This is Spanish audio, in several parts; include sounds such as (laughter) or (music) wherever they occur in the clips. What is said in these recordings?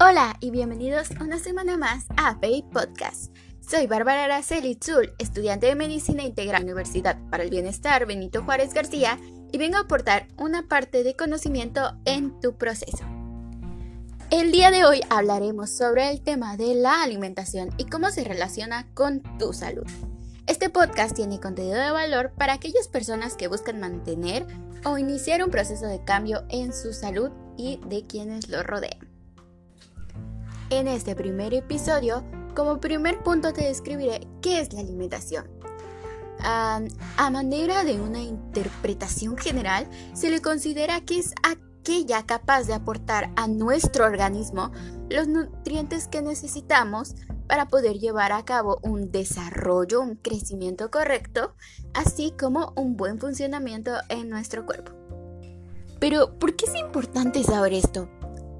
Hola y bienvenidos una semana más a Pay Podcast. Soy Bárbara Araceli Zul, estudiante de Medicina Integral Universidad para el Bienestar Benito Juárez García y vengo a aportar una parte de conocimiento en tu proceso. El día de hoy hablaremos sobre el tema de la alimentación y cómo se relaciona con tu salud. Este podcast tiene contenido de valor para aquellas personas que buscan mantener o iniciar un proceso de cambio en su salud y de quienes lo rodean. En este primer episodio, como primer punto te describiré qué es la alimentación. a manera de una interpretación general, se le considera que es aquella capaz de aportar a nuestro organismo los nutrientes que necesitamos para poder llevar a cabo un desarrollo, un crecimiento correcto, así como un buen funcionamiento en nuestro cuerpo. Pero, ¿por qué es importante saber esto?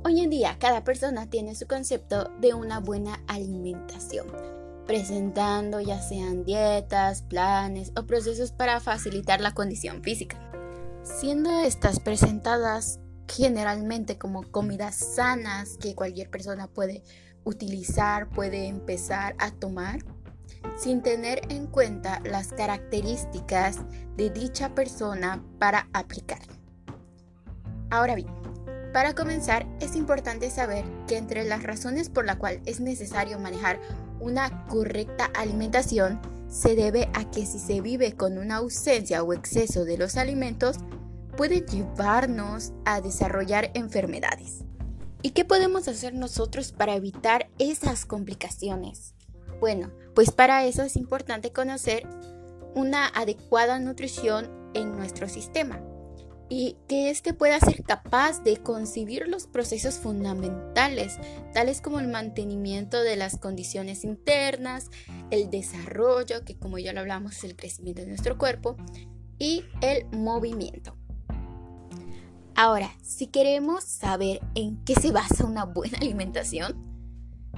Hoy en día cada persona tiene su concepto de una buena alimentación, presentando ya sean dietas, planes o procesos para facilitar la condición física. Siendo estas presentadas generalmente como comidas sanas que cualquier persona puede utilizar, puede empezar a tomar sin tener en cuenta las características de dicha persona para aplicar. Ahora bien, para comenzar es importante saber que entre las razones por la cual es necesario manejar una correcta alimentación se debe a que si se vive con una ausencia o exceso de los alimentos puede llevarnos a desarrollar enfermedades. ¿Y qué podemos hacer nosotros para evitar esas complicaciones? Bueno, pues para eso es importante conocer una adecuada nutrición en nuestro sistema y que éste pueda ser capaz de concebir los procesos fundamentales, tales como el mantenimiento de las condiciones internas, el desarrollo, que como ya lo hablamos es el crecimiento de nuestro cuerpo, y el movimiento. Ahora, si queremos saber en qué se basa una buena (laughs) alimentación,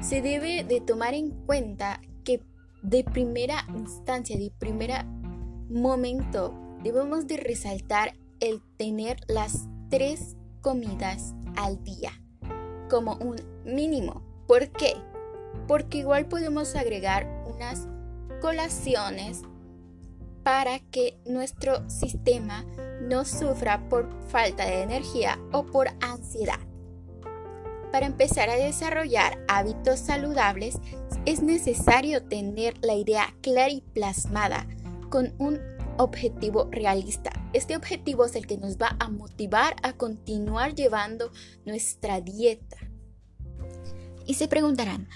se debe de tomar en cuenta que de primera instancia, de primer momento, debemos de resaltar el tener las tres comidas al día como un mínimo. ¿Por qué? Porque igual podemos agregar unas colaciones para que nuestro sistema no sufra por falta de energía o por ansiedad. Para empezar a desarrollar hábitos saludables es necesario tener la idea clara y plasmada con un objetivo realista. Este objetivo es el que nos va a motivar a continuar llevando nuestra dieta. Y se preguntarán,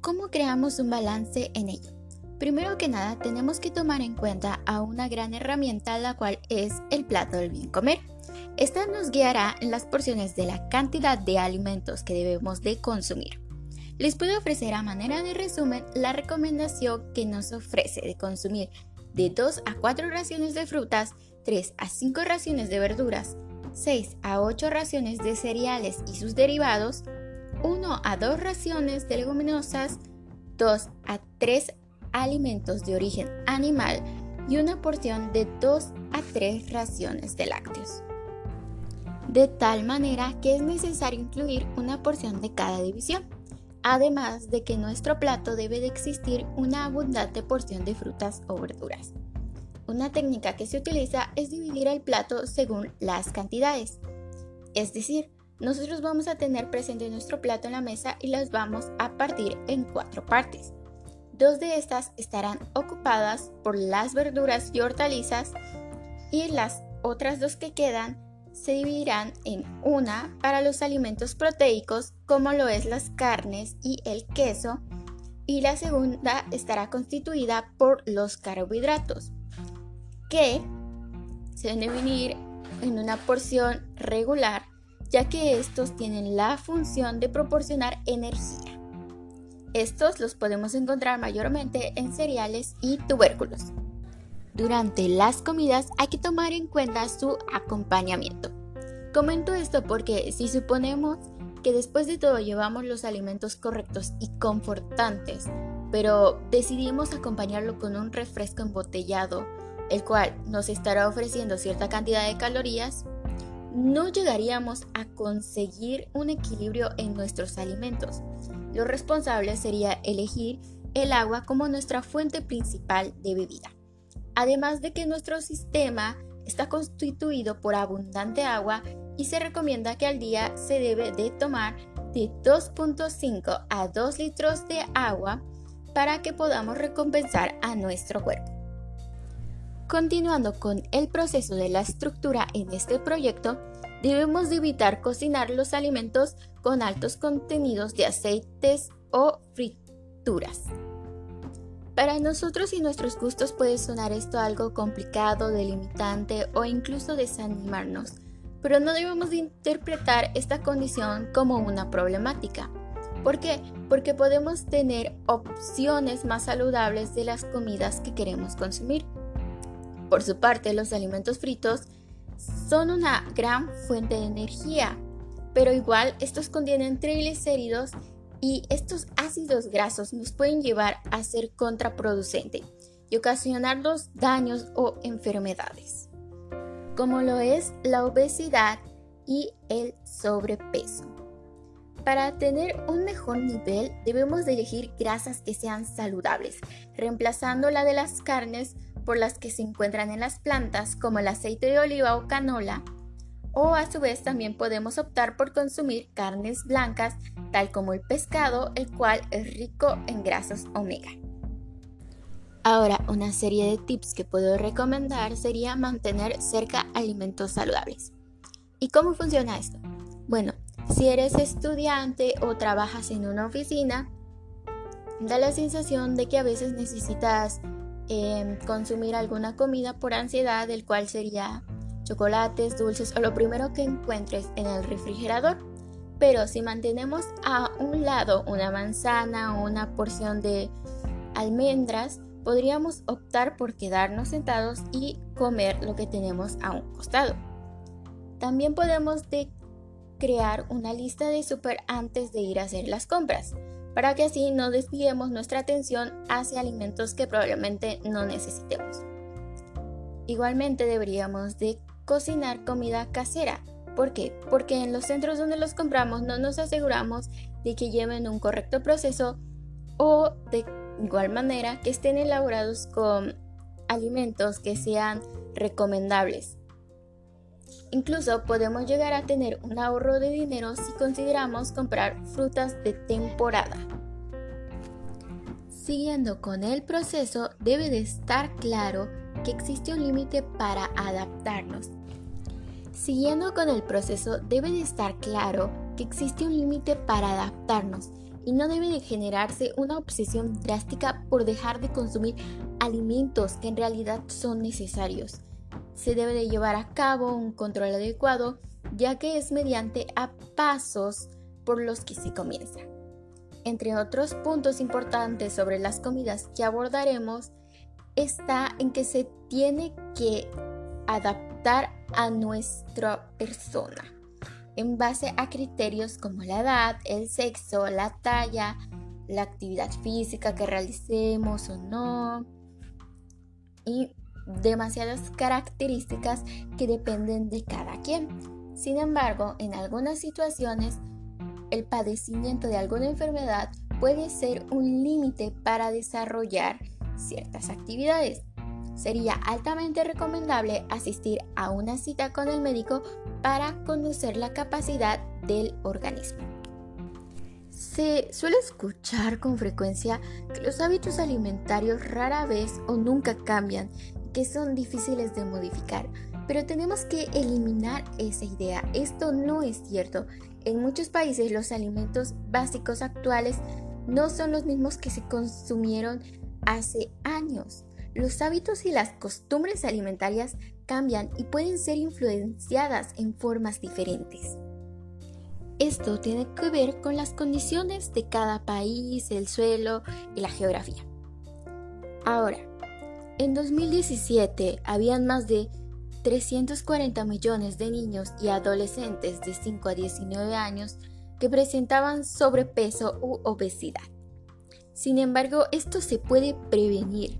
¿cómo creamos un balance en ello? Primero que nada, tenemos que tomar en cuenta a una gran herramienta, la cual es el plato del bien comer. Esta nos guiará en las porciones de la cantidad de alimentos que debemos de consumir. Les puedo ofrecer a manera de resumen la recomendación que nos ofrece de consumir de 2 a 4 raciones de frutas, 3 a 5 raciones de verduras, 6 a 8 raciones de cereales y sus derivados, 1 a 2 raciones de leguminosas, 2 a 3 alimentos de origen animal y una porción de 2 a 3 raciones de lácteos. De tal manera que es necesario incluir una porción de cada división, además de que nuestro plato debe de existir una abundante porción de frutas o verduras. Una técnica que se utiliza es dividir el plato según las cantidades. Es decir, nosotros vamos a tener presente nuestro plato en la mesa y las vamos a partir en cuatro partes. Dos de estas estarán ocupadas por las verduras y hortalizas y las otras dos que quedan se dividirán en una para los alimentos proteicos como lo es las carnes y el queso y la segunda estará constituida por los carbohidratos que se deben dividir en una porción regular ya que estos tienen la función de proporcionar energía. Estos los podemos encontrar mayormente en cereales y tubérculos. Durante las comidas hay que tomar en cuenta su acompañamiento. Comento esto porque si suponemos que después de todo llevamos los alimentos correctos y confortantes, pero decidimos acompañarlo con un refresco embotellado, el cual nos estará ofreciendo cierta cantidad de calorías, no llegaríamos a conseguir un equilibrio en nuestros alimentos. Lo responsable sería elegir el agua como nuestra fuente principal de bebida. Además de que nuestro sistema está constituido por abundante agua y se recomienda que al día se debe de tomar de 2.5 a 2 litros de agua para que podamos recompensar a nuestro cuerpo. Continuando con el proceso de la estructura en este proyecto, debemos de evitar cocinar los alimentos con altos contenidos de aceites o frituras. Para nosotros y nuestros gustos puede sonar esto algo complicado, delimitante o incluso desanimarnos, pero no debemos de interpretar esta condición como una problemática. ¿Por qué? Porque podemos tener opciones más saludables de las comidas que queremos consumir. Por su parte, los alimentos fritos son una gran fuente de energía, pero igual estos contienen triglicéridos y estos ácidos grasos nos pueden llevar a ser contraproducente y ocasionarnos daños o enfermedades, como lo es la obesidad y el sobrepeso. Para tener un mejor nivel debemos de elegir grasas que sean saludables, reemplazando la de las carnes por las que se encuentran en las plantas como el aceite de oliva o canola, o a su vez también podemos optar por consumir carnes blancas tal como el pescado, el cual es rico en grasas omega. Ahora, una serie de tips que puedo recomendar sería mantener cerca alimentos saludables. ¿Y cómo funciona esto? Bueno, si eres estudiante o trabajas en una oficina, da la sensación de que a veces necesitas em, consumir alguna comida por ansiedad, el cual sería chocolates, dulces o lo primero que encuentres en el refrigerador. Pero si mantenemos a un lado una manzana o una porción de almendras, podríamos optar por quedarnos sentados y comer lo que tenemos a un costado. También podemos de crear una lista de súper antes de ir a hacer las compras, para que así no desviemos nuestra atención hacia alimentos que probablemente no necesitemos. Igualmente deberíamos de cocinar comida casera. ¿Por qué? Porque en los centros donde los compramos no nos aseguramos de que lleven un correcto proceso o de igual manera que estén elaborados con alimentos que sean recomendables. Incluso podemos llegar a tener un ahorro de dinero si consideramos comprar frutas de temporada. Siguiendo con el proceso, debe de estar claro que existe un límite para adaptarnos. Siguiendo con el proceso, debe de estar claro que existe un límite para adaptarnos y no debe de generarse una obsesión drástica por dejar de consumir alimentos que en realidad son necesarios. Se debe de llevar a cabo un control adecuado ya que es mediante a pasos por los que se comienza. Entre otros puntos importantes sobre las comidas que abordaremos está en que se tiene que adaptar a nuestra persona en base a criterios como la edad, el sexo, la talla, la actividad física que realicemos o no y demasiadas características que dependen de cada quien. Sin embargo, en algunas situaciones, el padecimiento de alguna enfermedad puede ser un límite para desarrollar ciertas actividades. Sería altamente recomendable asistir a una cita con el médico para conocer la capacidad del organismo. Se suele escuchar con frecuencia que los hábitos alimentarios rara vez o nunca cambian, que son difíciles de modificar, pero tenemos que eliminar esa idea. Esto no es cierto. En muchos países los alimentos básicos actuales no son los mismos que se consumieron hace años. Los hábitos y las costumbres alimentarias cambian y pueden ser influenciadas en formas diferentes. Esto tiene que ver con las condiciones de cada país, el suelo y la geografía. Ahora, en 2017 habían más de 340 millones de niños y adolescentes de 5 a 19 años que presentaban sobrepeso u obesidad. Sin embargo, esto se puede prevenir.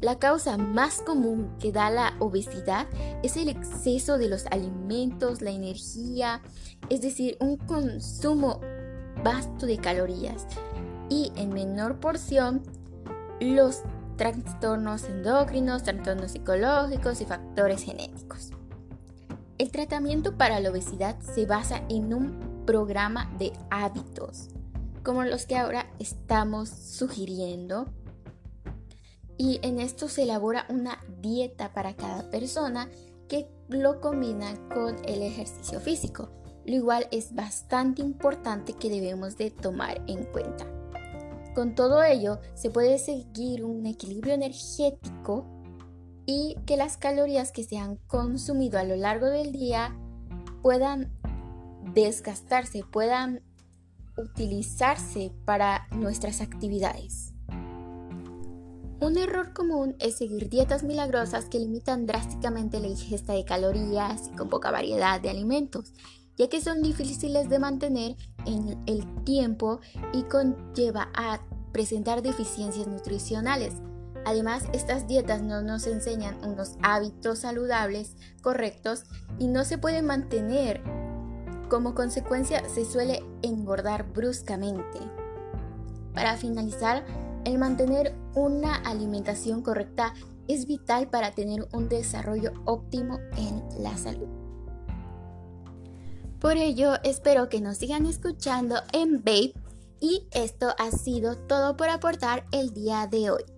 La causa más común que da la obesidad es el exceso de los alimentos, la energía, es decir, un consumo vasto de calorías y en menor porción los trastornos endocrinos, trastornos psicológicos y factores genéticos. El tratamiento para la obesidad se basa en un programa de hábitos, como los que ahora estamos sugiriendo. Y en esto se elabora una dieta para cada persona que lo combina con el ejercicio físico, lo igual es bastante importante que debemos de tomar en cuenta. Con todo ello, se puede seguir un equilibrio energético y que las calorías que se han consumido a lo largo del día puedan desgastarse, puedan utilizarse para nuestras actividades. Un error común es seguir dietas milagrosas que limitan drásticamente la ingesta de calorías y con poca variedad de alimentos, ya que son difíciles de mantener en el tiempo y conlleva a presentar deficiencias nutricionales. Además, estas dietas no nos enseñan unos hábitos saludables correctos y no se pueden mantener. Como consecuencia, se suele engordar bruscamente. Para finalizar, el mantener una alimentación correcta es vital para tener un desarrollo óptimo en la salud. Por ello, espero que nos sigan escuchando en Babe y esto ha sido todo por aportar el día de hoy.